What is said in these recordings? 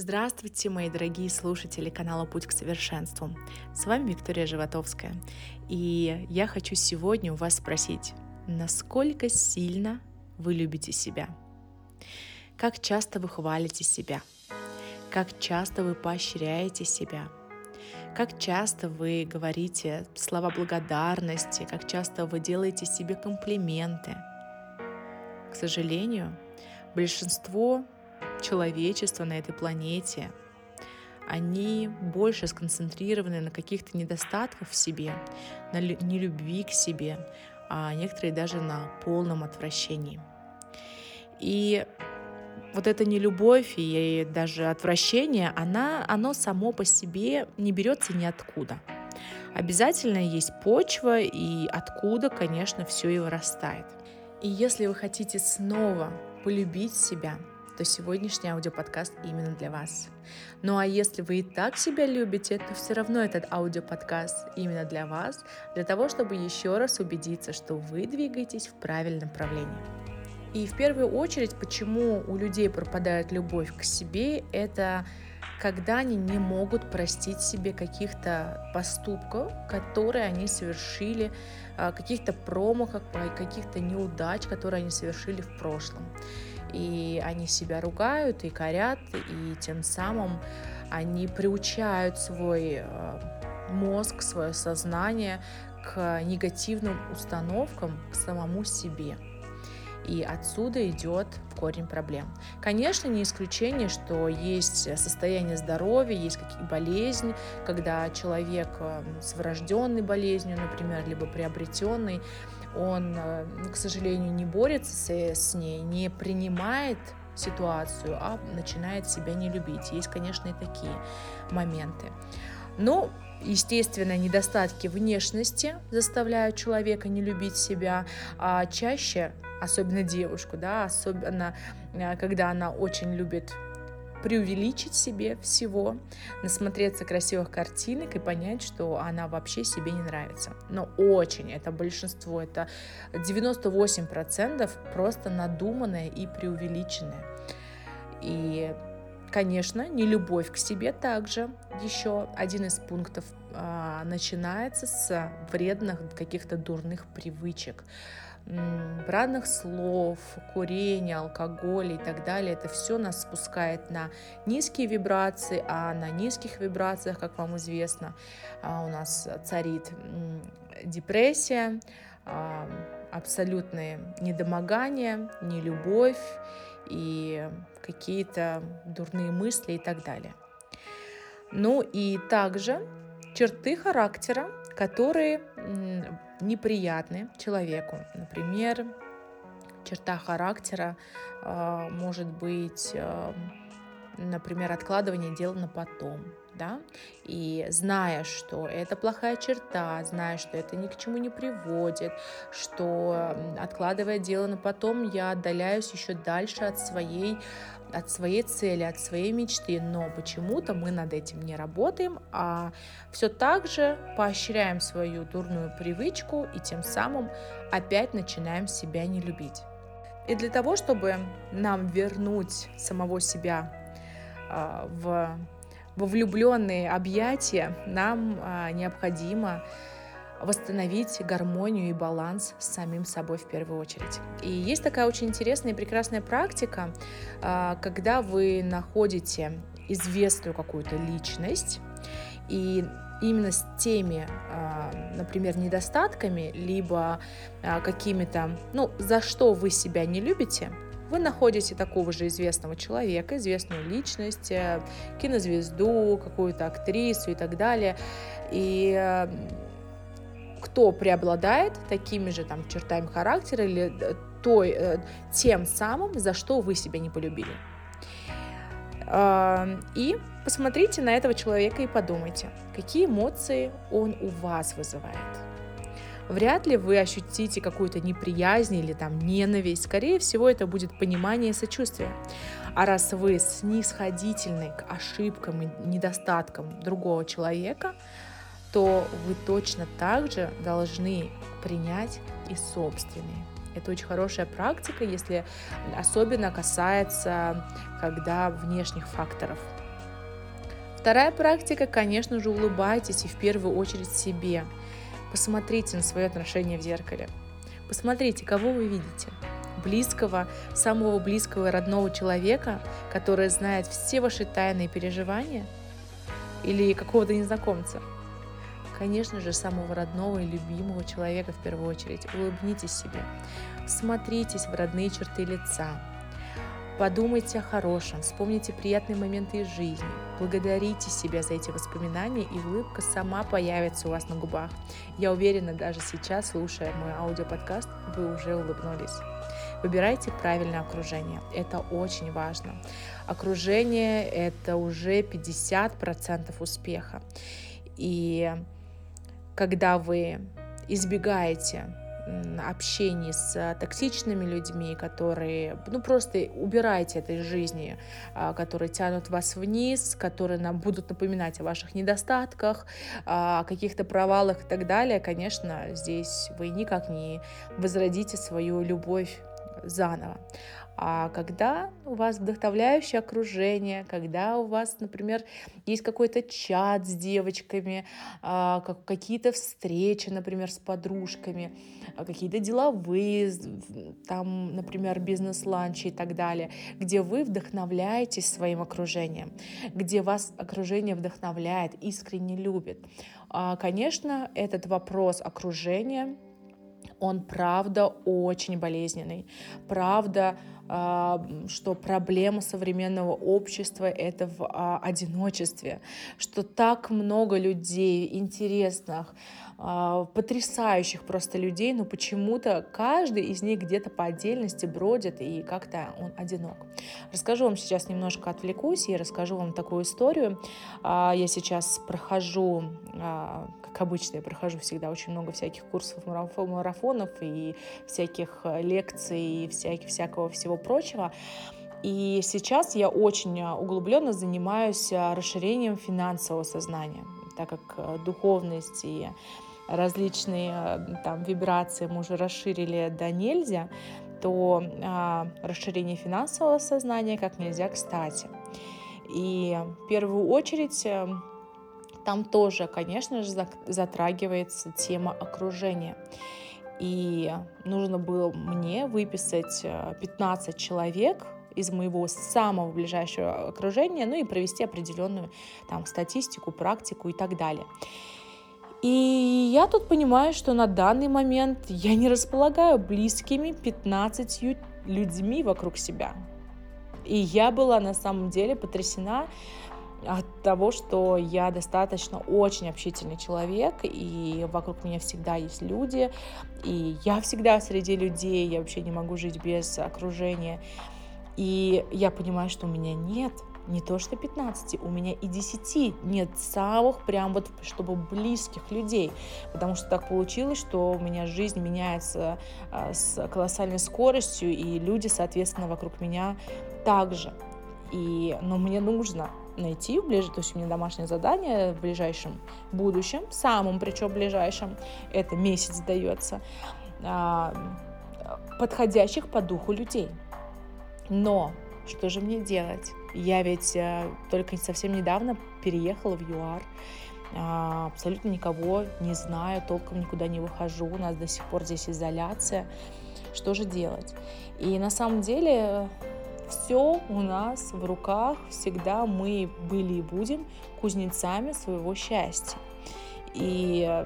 Здравствуйте, мои дорогие слушатели канала «Путь к совершенству». С вами Виктория Животовская. И я хочу сегодня у вас спросить, насколько сильно вы любите себя? Как часто вы хвалите себя? Как часто вы поощряете себя? Как часто вы говорите слова благодарности? Как часто вы делаете себе комплименты? К сожалению, большинство человечества на этой планете, они больше сконцентрированы на каких-то недостатках в себе, на нелюбви к себе, а некоторые даже на полном отвращении. И вот эта нелюбовь и даже отвращение, она, оно само по себе не берется ниоткуда. Обязательно есть почва, и откуда, конечно, все и вырастает. И если вы хотите снова полюбить себя, то сегодняшний аудиоподкаст именно для вас. Ну а если вы и так себя любите, то все равно этот аудиоподкаст именно для вас, для того, чтобы еще раз убедиться, что вы двигаетесь в правильном направлении. И в первую очередь, почему у людей пропадает любовь к себе, это когда они не могут простить себе каких-то поступков, которые они совершили, а, каких-то промахов, каких-то неудач, которые они совершили в прошлом и они себя ругают и корят, и тем самым они приучают свой э, мозг, свое сознание к негативным установкам к самому себе. И отсюда идет корень проблем. Конечно, не исключение, что есть состояние здоровья, есть какие болезни, когда человек э, с врожденной болезнью, например, либо приобретенной, он, э, к сожалению, не борется с, ней, не принимает ситуацию, а начинает себя не любить. Есть, конечно, и такие моменты. Но, естественно, недостатки внешности заставляют человека не любить себя, а чаще, особенно девушку, да, особенно э, когда она очень любит преувеличить себе всего, насмотреться красивых картинок и понять, что она вообще себе не нравится. Но очень, это большинство, это 98% просто надуманное и преувеличенное. И, конечно, не любовь к себе также еще один из пунктов а, начинается с вредных каких-то дурных привычек бранных слов, курения, алкоголя и так далее, это все нас спускает на низкие вибрации, а на низких вибрациях, как вам известно, а, у нас царит депрессия, а, абсолютное недомогание, нелюбовь и какие-то дурные мысли и так далее. Ну и также черты характера, которые неприятны человеку. Например, черта характера э, может быть, э, например, откладывание дела на потом. Да? И зная, что это плохая черта, зная, что это ни к чему не приводит, что откладывая дело на потом, я отдаляюсь еще дальше от своей от своей цели, от своей мечты, но почему-то мы над этим не работаем, а все так же поощряем свою дурную привычку и тем самым опять начинаем себя не любить. И для того, чтобы нам вернуть самого себя в, во влюбленные объятия, нам э, необходимо восстановить гармонию и баланс с самим собой в первую очередь. И есть такая очень интересная и прекрасная практика, а, когда вы находите известную какую-то личность и именно с теми, а, например, недостатками, либо а, какими-то, ну, за что вы себя не любите, вы находите такого же известного человека, известную личность, э, кинозвезду, какую-то актрису и так далее. И э, кто преобладает такими же там чертами характера или э, той, э, тем самым, за что вы себя не полюбили. И посмотрите на этого человека и подумайте, какие эмоции он у вас вызывает. Вряд ли вы ощутите какую-то неприязнь или там ненависть. Скорее всего, это будет понимание и сочувствие. А раз вы снисходительны к ошибкам и недостаткам другого человека, то вы точно так же должны принять и собственные. Это очень хорошая практика, если особенно касается, когда внешних факторов. Вторая практика, конечно же, улыбайтесь и в первую очередь себе. Посмотрите на свое отношение в зеркале. Посмотрите, кого вы видите. Близкого, самого близкого и родного человека, который знает все ваши тайные переживания, или какого-то незнакомца. Конечно же, самого родного и любимого человека в первую очередь. Улыбнитесь себе. Смотритесь в родные черты лица. Подумайте о хорошем, вспомните приятные моменты из жизни, благодарите себя за эти воспоминания, и улыбка сама появится у вас на губах. Я уверена, даже сейчас, слушая мой аудиоподкаст, вы уже улыбнулись. Выбирайте правильное окружение. Это очень важно. Окружение – это уже 50% успеха. И когда вы избегаете общении с токсичными людьми, которые, ну, просто убирайте этой жизни, а, которые тянут вас вниз, которые нам будут напоминать о ваших недостатках, о каких-то провалах и так далее, конечно, здесь вы никак не возродите свою любовь заново. А когда у вас вдохновляющее окружение, когда у вас, например, есть какой-то чат с девочками, а, какие-то встречи, например, с подружками, а, какие-то деловые, там, например, бизнес-ланчи и так далее, где вы вдохновляетесь своим окружением, где вас окружение вдохновляет, искренне любит. А, конечно, этот вопрос окружения он правда очень болезненный. Правда, что проблема современного общества это в а, одиночестве, что так много людей интересных, а, потрясающих просто людей, но почему-то каждый из них где-то по отдельности бродит и как-то он одинок. Расскажу вам сейчас немножко отвлекусь и расскажу вам такую историю. А, я сейчас прохожу, как обычно, я прохожу всегда очень много всяких курсов, марафонов и всяких лекций и всяких, всякого всего прочего. И сейчас я очень углубленно занимаюсь расширением финансового сознания, так как духовность и различные э, там вибрации мы уже расширили до нельзя, то а, расширение финансового сознания как нельзя кстати. И в первую очередь э, там тоже, конечно же, затрагивается тема окружения. И нужно было мне выписать 15 э, человек из моего самого ближайшего окружения, ну и провести определенную там статистику, практику и так далее. И я тут понимаю, что на данный момент я не располагаю близкими 15 людьми вокруг себя. И я была на самом деле потрясена от того, что я достаточно очень общительный человек, и вокруг меня всегда есть люди, и я всегда среди людей, я вообще не могу жить без окружения. И я понимаю, что у меня нет не то что 15, у меня и 10 нет самых прям вот, чтобы близких людей, потому что так получилось, что у меня жизнь меняется а, с колоссальной скоростью, и люди, соответственно, вокруг меня также. И, но мне нужно найти в ближ... то есть у меня домашнее задание в ближайшем будущем, самым причем ближайшем, это месяц дается, а, подходящих по духу людей. Но что же мне делать? Я ведь э, только совсем недавно переехала в ЮАР, а, абсолютно никого не знаю, толком никуда не выхожу, у нас до сих пор здесь изоляция. Что же делать? И на самом деле все у нас в руках, всегда мы были и будем кузнецами своего счастья. И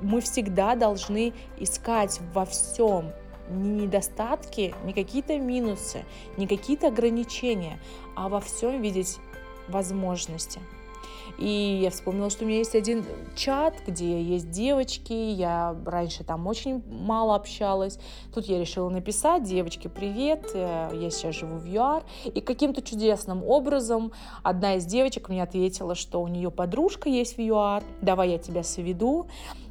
мы всегда должны искать во всем не недостатки, не какие-то минусы, не какие-то ограничения, а во всем видеть возможности. И я вспомнила, что у меня есть один чат, где есть девочки, я раньше там очень мало общалась. Тут я решила написать, девочки, привет, э, я сейчас живу в ЮАР. И каким-то чудесным образом одна из девочек мне ответила, что у нее подружка есть в ЮАР, давай я тебя сведу.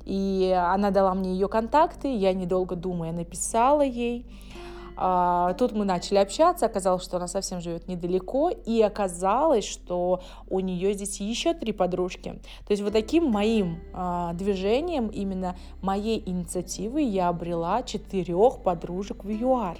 И она дала мне ее контакты, я недолго думая написала ей. А, тут мы начали общаться, оказалось, что она совсем живет недалеко, и оказалось, что у нее здесь еще три подружки. То есть вот таким моим а, движением, именно моей инициативой я обрела четырех подружек в ЮАР.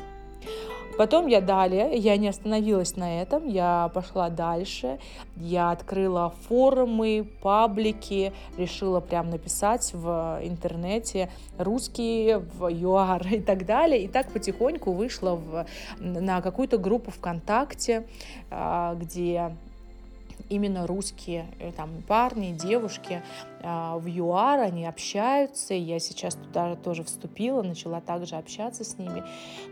Потом я далее, я не остановилась на этом, я пошла дальше, я открыла форумы, паблики, решила прям написать в интернете русские, в ЮАР и так далее. И так потихоньку вышла в, на какую-то группу ВКонтакте, а, где именно русские э, там парни, девушки э, в ЮАР, они общаются, и я сейчас туда тоже вступила, начала также общаться с ними.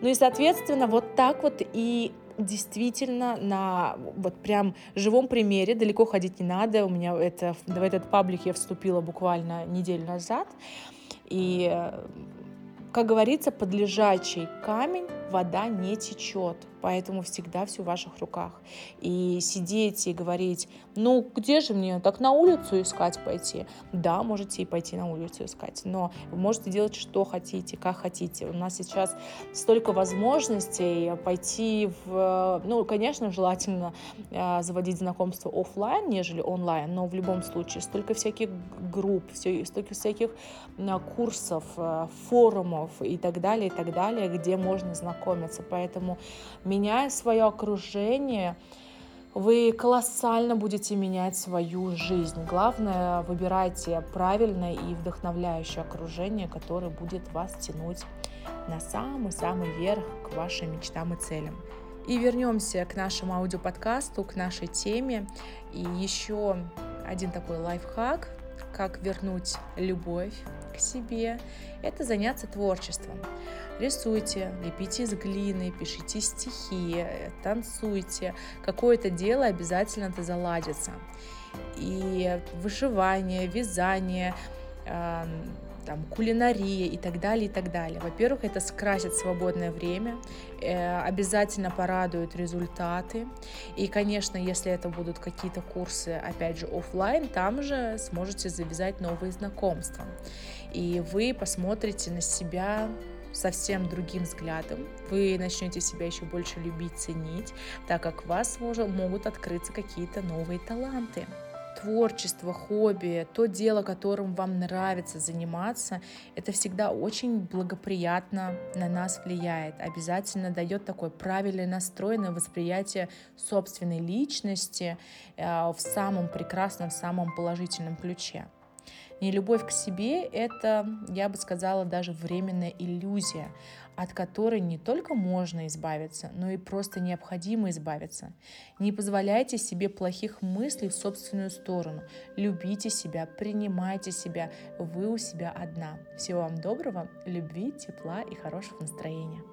Ну и, соответственно, вот так вот и действительно на вот прям живом примере, далеко ходить не надо, у меня это, в этот паблик я вступила буквально неделю назад, и э, как говорится, под лежачий камень вода не течет поэтому всегда все в ваших руках. И сидеть и говорить, ну где же мне, так на улицу искать пойти? Да, можете и пойти на улицу искать, но вы можете делать что хотите, как хотите. У нас сейчас столько возможностей пойти в, ну, конечно, желательно э, заводить знакомство офлайн, нежели онлайн, но в любом случае столько всяких групп, все, столько всяких курсов, э, форумов и так далее, и так далее, где можно знакомиться. Поэтому меняя свое окружение, вы колоссально будете менять свою жизнь. Главное, выбирайте правильное и вдохновляющее окружение, которое будет вас тянуть на самый-самый верх к вашим мечтам и целям. И вернемся к нашему аудиоподкасту, к нашей теме. И еще один такой лайфхак, как вернуть любовь к себе, это заняться творчеством. Рисуйте, лепите из глины, пишите стихи, танцуйте. Какое-то дело обязательно это заладится. И вышивание, вязание, там, кулинария и так далее, и так далее. Во-первых, это скрасит свободное время, э, обязательно порадуют результаты. И, конечно, если это будут какие-то курсы, опять же, офлайн, там же сможете завязать новые знакомства. И вы посмотрите на себя совсем другим взглядом. Вы начнете себя еще больше любить, ценить, так как у вас могут открыться какие-то новые таланты творчество, хобби, то дело, которым вам нравится заниматься, это всегда очень благоприятно на нас влияет. Обязательно дает такое правильное настроенное восприятие собственной личности э, в самом прекрасном, в самом положительном ключе. Нелюбовь к себе — это, я бы сказала, даже временная иллюзия от которой не только можно избавиться, но и просто необходимо избавиться. Не позволяйте себе плохих мыслей в собственную сторону. Любите себя, принимайте себя. Вы у себя одна. Всего вам доброго, любви, тепла и хорошего настроения.